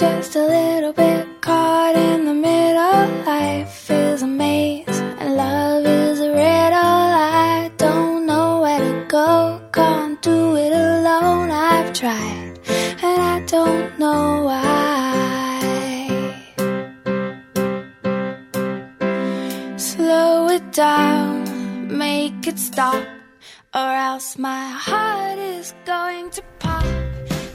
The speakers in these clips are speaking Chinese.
just a little bit caught in the middle. Life is a maze and love is a riddle. I don't know where to go, can't do it alone. I've tried and I don't know why. Slow it down, make it stop, or else my heart is going to pop.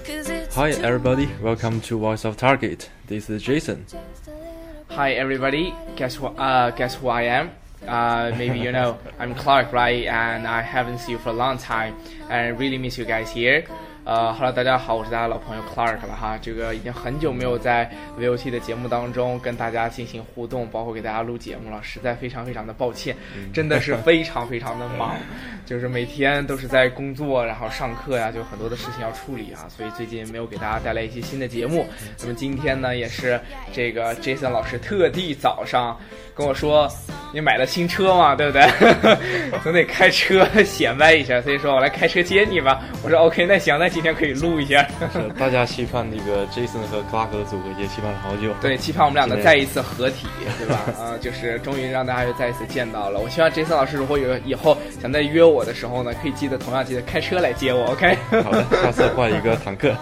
'Cause Hi everybody, welcome to Voice of Target. This is Jason. just a little Hi everybody, guess what? Uh, guess who I am? Uh, maybe you know I'm Clark, right? And I haven't seen you for a long time, and I really miss you guys here. 呃哈喽，大家好，我是大家老朋友 Clark 了哈。这个已经很久没有在 VOT 的节目当中跟大家进行互动，包括给大家录节目了，实在非常非常的抱歉，真的是非常非常的忙，就是每天都是在工作，然后上课呀，就很多的事情要处理啊，所以最近没有给大家带来一些新的节目。那么今天呢，也是这个 Jason 老师特地早上跟我说，你买了新车嘛，对不对？总得开车显摆一下，所以说我来开车接你吧。我说 OK，那行，那今天可以录一下。是大家期盼那个 Jason 和 Clark 的组合也期盼了好久。对，期盼我们俩的再一次合体，对吧？啊、就是终于让大家又再一次见到了。我希望 Jason 老师如果有以后想再约我的时候呢，可以记得同样记得开车来接我，OK？好的，下次换一个坦克。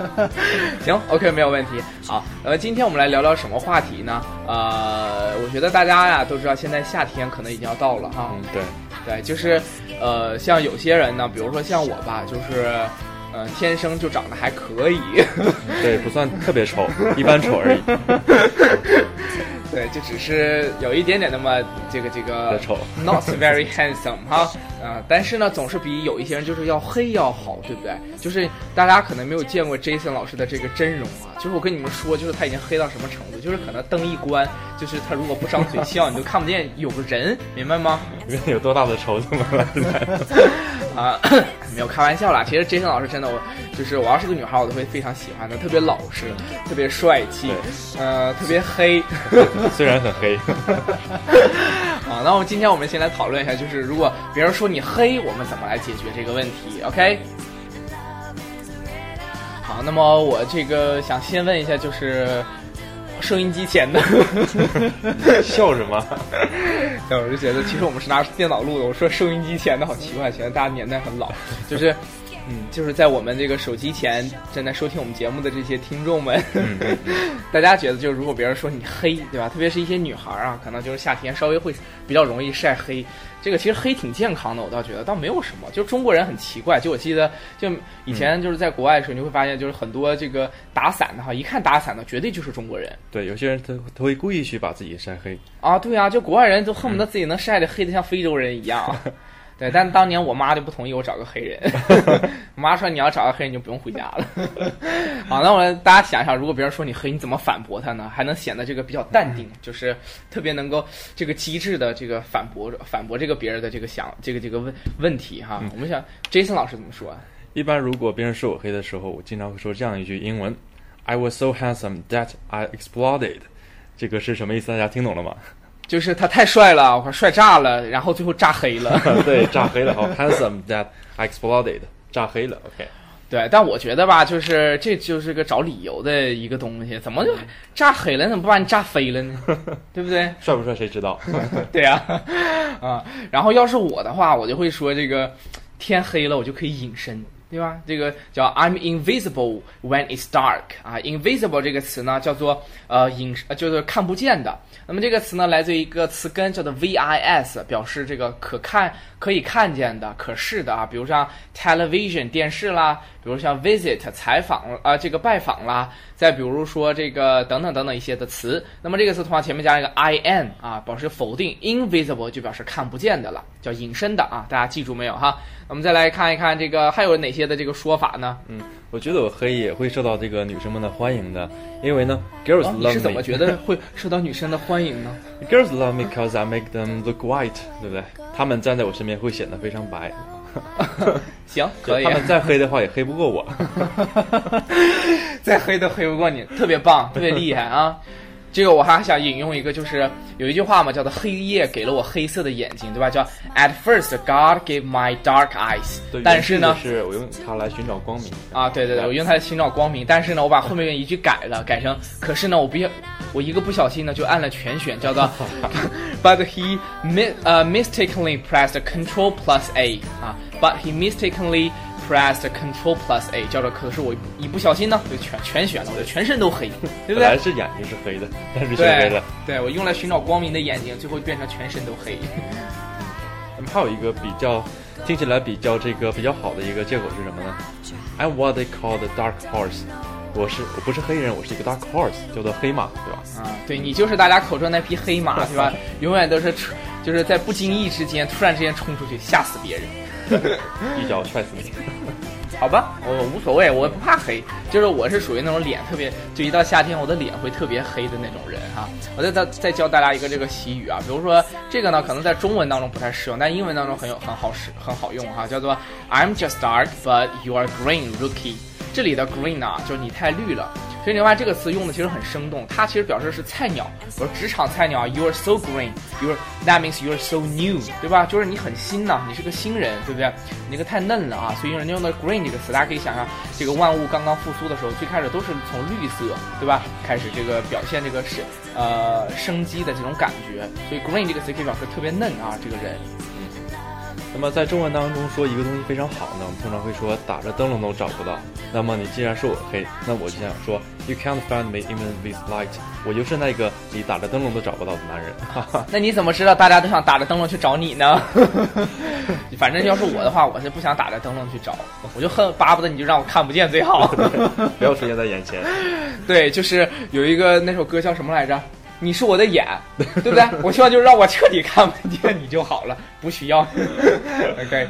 行，OK，没有问题。好，呃，今天我们来聊聊什么话题呢？呃，我觉得大家呀都知道，现在夏天可能已经要到了哈。嗯，对，对，就是，呃，像有些人呢，比如说像我吧，就是，呃，天生就长得还可以，对，不算特别丑，一般丑而已。对，就只是有一点点那么这个这个丑。not very handsome 哈，啊、但是呢，总是比有一些人就是要黑要好，对不对？就是大家可能没有见过 Jason 老师的这个真容啊，就是我跟你们说，就是他已经黑到什么程度，就是可能灯一关，就是他如果不张嘴笑，你都看不见有个人，明白吗？有多大的仇怎么来的？啊，没有开玩笑啦。其实 Jason 老师真的，我就是我要是个女孩，我都会非常喜欢的，特别老实，特别帅气，呃，特别黑。虽然很黑，啊，那我们今天我们先来讨论一下，就是如果别人说你黑，我们怎么来解决这个问题？OK？好，那么我这个想先问一下，就是收音机前的，笑什么？对，我就觉得其实我们是拿电脑录的，我说收音机前的好奇怪，显得大家年代很老，就是。嗯，就是在我们这个手机前正在收听我们节目的这些听众们，大家觉得就是如果别人说你黑，对吧？特别是一些女孩啊，可能就是夏天稍微会比较容易晒黑。这个其实黑挺健康的，我倒觉得倒没有什么。就中国人很奇怪，就我记得就以前就是在国外的时候，你会发现就是很多这个打伞的哈，一看打伞的绝对就是中国人对，有些人他他会故意去把自己晒黑。啊。对啊，就国外人都恨不得自己能晒得黑得像非洲人一样。对，但当年我妈就不同意我找个黑人，我妈说你要找个黑人就不用回家了。好，那我们大家想想，如果别人说你黑，你怎么反驳他呢？还能显得这个比较淡定，就是特别能够这个机智的这个反驳反驳这个别人的这个想这个这个问问题哈。我们想 Jason 老师怎么说啊？一般如果别人说我黑的时候，我经常会说这样一句英文：“I was so handsome that I exploded。”这个是什么意思？大家听懂了吗？就是他太帅了，我靠，帅炸了，然后最后炸黑了。对，炸黑了，好，handsome that exploded，炸黑了。OK，对，但我觉得吧，就是这就是个找理由的一个东西，怎么就炸黑了？怎么不把你炸飞了呢？对不对？帅不帅谁知道？对呀、啊，然后要是我的话，我就会说这个天黑了，我就可以隐身。对吧？这个叫 I'm invisible when it's dark 啊，invisible 这个词呢叫做呃隐，就是看不见的。那么这个词呢来自一个词根叫做 vis，表示这个可看、可以看见的、可视的啊。比如像 television 电视啦，比如像 visit 采访啊、这个拜访啦，再比如说这个等等等等一些的词。那么这个词的话前面加一个 i n 啊，表示否定，invisible 就表示看不见的了，叫隐身的啊。大家记住没有哈？我们再来看一看这个还有哪些的这个说法呢？嗯，我觉得我黑也会受到这个女生们的欢迎的，因为呢，girls love 是怎么。觉得会受到女生的欢迎呢？Girls love me because I make them look white，对不对？他们站在我身边会显得非常白。行，可以他，们再黑的话也黑不过我。再黑都黑不过你，特别棒，特别厉害啊！这个我还想引用一个，就是有一句话嘛，叫做“黑夜给了我黑色的眼睛”，对吧？叫 “At first God gave my dark eyes”，对但是呢，是我用它来寻找光明。啊，对对对，我用它来寻找光明，但是呢，我把后面一句改了，改成“可是呢，我不要，我一个不小心呢就按了全选，叫做 ”But he mi 呃 mistakenly pressed Control plus A 啊，But he mistakenly pressed Control plus A，叫做可是我一不小心呢就全全选了，我就全身都黑，对不对？本来是眼睛是黑的，但是全黑对了。对，我用来寻找光明的眼睛，最后变成全身都黑。那么还有一个比较听起来比较这个比较好的一个借口是什么呢？I'm what they call the dark horse。我是我不是黑人，我是一个 dark horse，叫做黑马，对吧？啊，对你就是大家口中那匹黑马，对吧？永远都是，就是在不经意之间突然之间冲出去，吓死别人。一脚踹死你。好吧，我无所谓，我不怕黑，就是我是属于那种脸特别，就一到夏天我的脸会特别黑的那种人哈。我再再再教大家一个这个习语啊，比如说这个呢，可能在中文当中不太适用，但英文当中很有很好使很好用哈，叫做 I'm just dark, but you are green, rookie。这里的 green 啊，就是你太绿了。所以你发现这个词用的其实很生动，它其实表示是菜鸟，比如职场菜鸟，you are so green，you are that means you are so new，对吧？就是你很新呐、你是个新人，对不对？你那个太嫩了啊，所以人家用的 green 这个词，大家可以想象，这个万物刚刚复苏的时候，最开始都是从绿色，对吧？开始这个表现这个是呃生机的这种感觉，所以 green 这个词可以表示特别嫩啊，这个人。那么在中文当中说一个东西非常好呢，我们通常会说打着灯笼都找不到。那么你既然说我黑，那我就想说 You can't find me even with light，我就是那个你打着灯笼都找不到的男人。哈哈。那你怎么知道大家都想打着灯笼去找你呢？反正要是我的话，我是不想打着灯笼去找，我就恨巴不得你就让我看不见最好。不要出现在眼前。对，就是有一个那首歌叫什么来着？你是我的眼，对不对？我希望就是让我彻底看不见 你就好了，不需要。OK，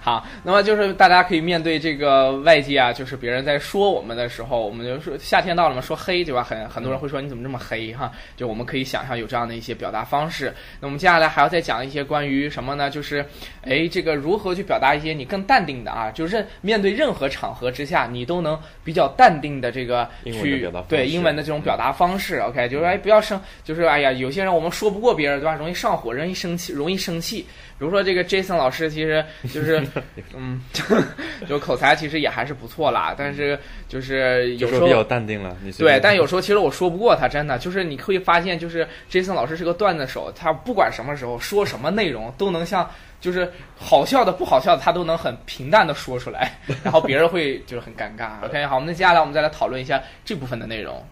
好，那么就是大家可以面对这个外界啊，就是别人在说我们的时候，我们就说夏天到了嘛，说黑对吧？很很多人会说你怎么这么黑哈？就我们可以想象有这样的一些表达方式。那我们接下来还要再讲一些关于什么呢？就是哎，这个如何去表达一些你更淡定的啊，就是面对任何场合之下，你都能比较淡定的这个去对英文的这种表达方式。OK，就是哎不要生，就是哎呀，有些人我们说不过别人对吧？容易上火，容易生气，容易生气。比如说这个 Jason 老师，其实就是 嗯，就口才其实也还是不错啦，但是就是有时候比较淡定了，你对，但有时候其实我说不过他，真的就是你会发现，就是 Jason 老师是个段子手，他不管什么时候说什么内容都能像就是好笑的、不好笑的，他都能很平淡的说出来，然后别人会就是很尴尬。OK，好，那接下来我们再来讨论一下这部分的内容。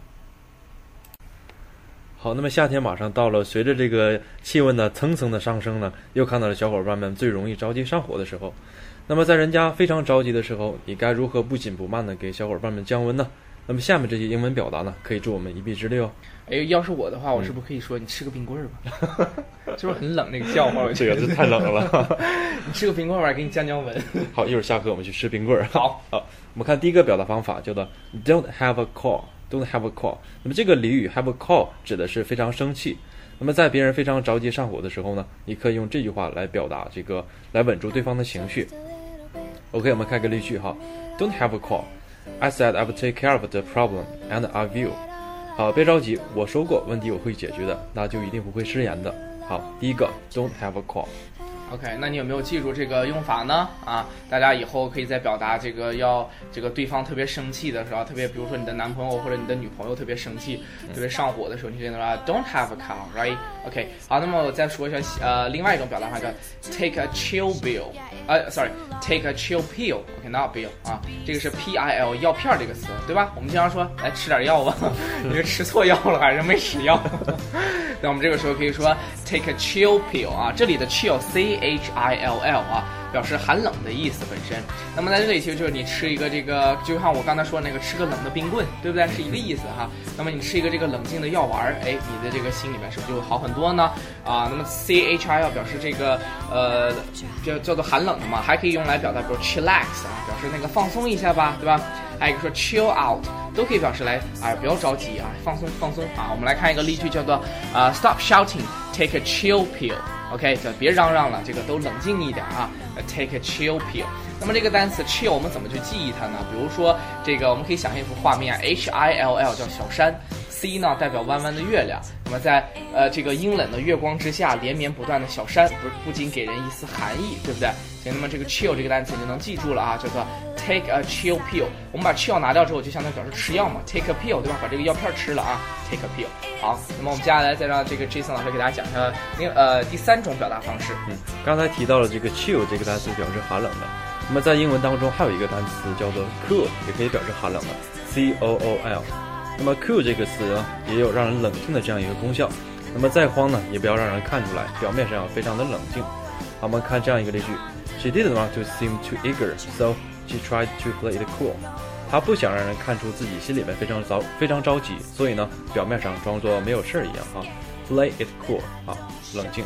好，那么夏天马上到了，随着这个气温呢蹭蹭的上升呢，又看到了小伙伴们最容易着急上火的时候。那么在人家非常着急的时候，你该如何不紧不慢的给小伙伴们降温呢？那么下面这些英文表达呢，可以助我们一臂之力哦。哎，要是我的话，我是不是可以说你吃个冰棍儿吧？是不是很冷那个笑话？我这觉得个是太冷了。你吃个冰棍儿吧，给你降降温。好，一会儿下课我们去吃冰棍儿。好，好，我们看第一个表达方法，叫做 "Don't have a call." Don't have a call。那么这个俚语 have a call 指的是非常生气。那么在别人非常着急上火的时候呢，你可以用这句话来表达这个，来稳住对方的情绪。OK，我们看个例句哈，Don't have a call. I said I would take care of the problem, and I will. 好，别着急，我说过问题我会解决的，那就一定不会失言的。好，第一个 Don't have a call。OK，那你有没有记住这个用法呢？啊，大家以后可以在表达这个要这个对方特别生气的时候，特别比如说你的男朋友或者你的女朋友特别生气、特别上火的时候，你可以说 Don't have a car，right？OK，、好，那么我再说一下呃另外一种表达方法叫 Take a chill pill，呃，sorry，Take a chill pill，OK，not、bill 啊，这个是 P I L 药片儿这个词，对吧？我们经常说来吃点药吧，你是吃错药了还是没吃药？那我们这个时候可以说 take a chill pill 啊，这里的 chill c h i l l 啊，表示寒冷的意思本身。那么在这里其实就是你吃一个这个，就像我刚才说那个吃个冷的冰棍，对不对？是一个意思哈。那么你吃一个这个冷静的药丸儿，哎，你的这个心里面是不是就会好很多呢？啊，那么 c h i l 表示这个呃叫叫做寒冷的嘛，还可以用来表达，比如 chillax 啊，表示那个放松一下吧，对吧？还有一个说 chill out，都可以表示来哎、不要着急啊，放松放松啊。我们来看一个例句，叫做啊、stop shouting，take a chill pill。OK，就别嚷嚷了，这个都冷静一点啊。Take a chill pill。那么这个单词 chill 我们怎么去记忆它呢？比如说这个，我们可以想象一幅画面，H I L L 叫小山，C 呢代表弯弯的月亮。那么在呃这个阴冷的月光之下，连绵不断的小山，不不仅给人一丝寒意，对不对？行，那么这个 chill 这个单词你就能记住了啊，叫做 take a chill pill。我们把 chill 拿掉之后，就相当于表示吃药嘛，take a pill，对吧？把这个药片吃了啊，take a pill。好，那么我们接下来再让这个 Jason 老师给大家讲一下另呃第三种表达方式。嗯，刚才提到了这个 chill 这个单词表示寒冷的，那么在英文当中还有一个单词叫做 cool，也可以表示寒冷的，c o o l。那么 cool 这个词呢，也有让人冷静的这样一个功效。那么再慌呢，也不要让人看出来，表面上要非常的冷静。好，我们看这样一个例句：She didn't want to seem too eager, so she tried to play it cool. 她不想让人看出自己心里面非常着非常着急，所以呢，表面上装作没有事儿一样哈。Play it cool 啊，冷静。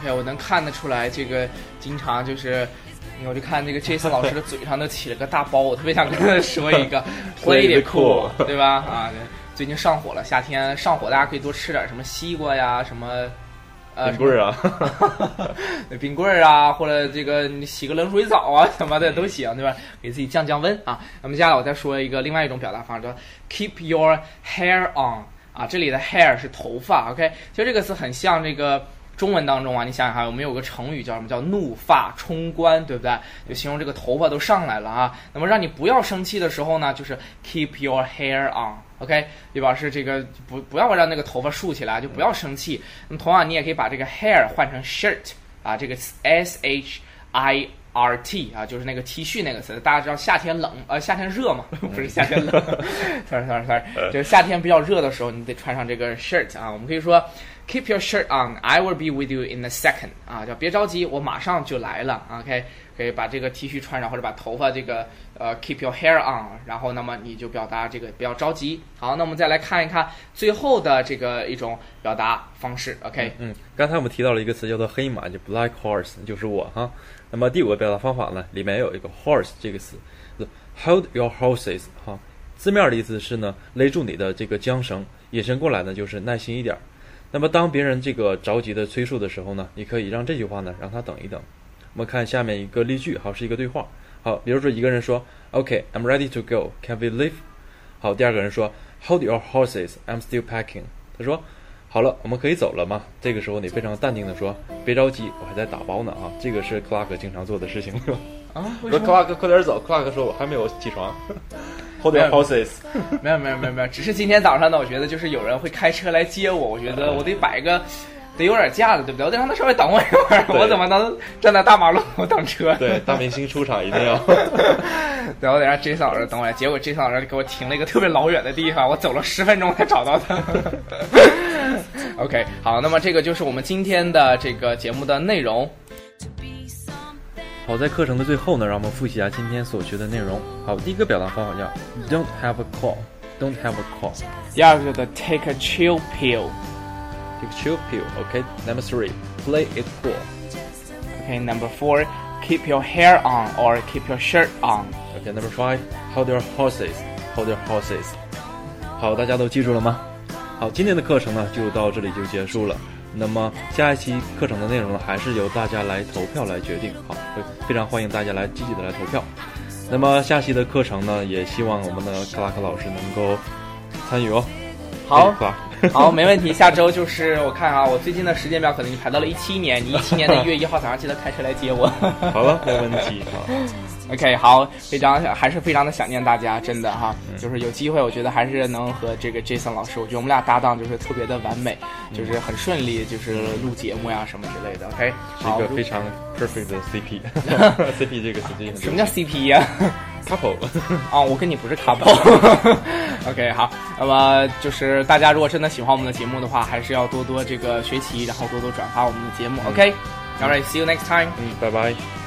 OK，我能看得出来，这个经常就是，我就看这个 Jason 老师的嘴上都起了个大包，我特别想跟他说一个 Play cool，对吧？啊，最近上火了，夏天上火，大家可以多吃点什么西瓜呀，什么呃冰棍儿啊，冰棍儿啊，或者这个你洗个冷水澡啊什么的都行，对吧？给自己降降温啊。那么接下来我再说一个另外一种表达方式，叫 Keep your hair on 啊，这里的 hair 是头发，OK，其实这个词很像这个。中文当中啊，你想想看，我们有个成语叫什么？叫怒发冲冠，对不对？就形容这个头发都上来了啊。那么让你不要生气的时候呢，就是 keep your hair on，OK，、对吧？是这个不不要让那个头发竖起来，就不要生气。那么同样，你也可以把这个 hair 换成 shirt 啊，这个 s h i r t 啊，就是那个 T 恤那个词。大家知道夏天冷，呃，夏天热嘛，不是夏天冷，sorry sorry sorry，就是夏天比较热的时候，你得穿上这个 shirt 啊。我们可以说。Keep your shirt on. I will be with you in a second. 啊，叫别着急，我马上就来了。OK，可以把这个 T 恤穿上，或者把头发这个呃 keep your hair on，然后那么你就表达这个不要着急。好，那我们再来看一看最后的这个一种表达方式。OK，嗯，刚才我们提到了一个词叫做黑马，就 black horse，就是我哈。那么第五个表达方法呢，里面有一个 horse 这个词，hold your horses 哈，字面的意思是呢勒住你的这个缰绳，引申过来呢就是耐心一点。那么当别人这个着急的催促的时候呢，你可以让这句话呢让他等一等。我们看下面一个例句，好是一个对话。好，比如说一个人说，OK，I'm ready to go，Can we leave？好，第二个人说，Hold your horses，I'm still packing。他说，好了，我们可以走了吗？这个时候你非常淡定的说，别着急，我还在打包呢啊。这个是克拉克经常做的事情。啊，为说什么？克拉克快点走，克拉克说我还没有起床。Hold your horses。没有没有没有没有，只是今天早上呢，我觉得就是有人会开车来接我，我觉得我得摆个。得有点架子，对不对？我得让他稍微等我一会儿，我怎么能站在大马路等车？对，大明星出场一定要。对，我得让 Jason 老师等我来。结果 Jason 老师给我停了一个特别老远的地方，我走了十分钟才找到他。OK，好，那么这个就是我们今天的这个节目的内容。好，在课程的最后呢，让我们复习一下今天所学的内容。好，第一个表达方法叫 don't have a call，don't have a call，第二个叫做 take a chill pill。这个 chill pill，OK。Number three，play it cool。 OK，number、four，keep your hair on or keep your shirt on。 OK，number five，hold your horses，hold your horses。好，大家都记住了吗？好，今天的课程呢就到这里就结束了。 那么下一期课程的内容呢，还是由大家来投票来决定。好，会非常欢迎大家来积极的来投票。那么下期的课程呢，也希望我们的克拉克老师能够参与哦。好 好，没问题。下周就是我看啊，我最近的时间表可能已经排到了一七年，你一七年的一月一号早上记得开车来接我。好了，没问题。好，OK，好，非常还是非常的想念大家，真的哈，就是有机会，我觉得还是能和这个 Jason 老师，我觉得我们俩搭档就是特别的完美，就是很顺利，就是录节目呀什么之类的。OK，是好一个非常 perfect 的 CP。CP 这个词什么叫 CP 呀、couple？啊，我跟你不是 couple。OK，好，那么就是大家如果真的喜欢我们的节目的话，还是要多多这个学习，然后多多转发我们的节目。OK，All、right，see you next time。嗯，拜拜。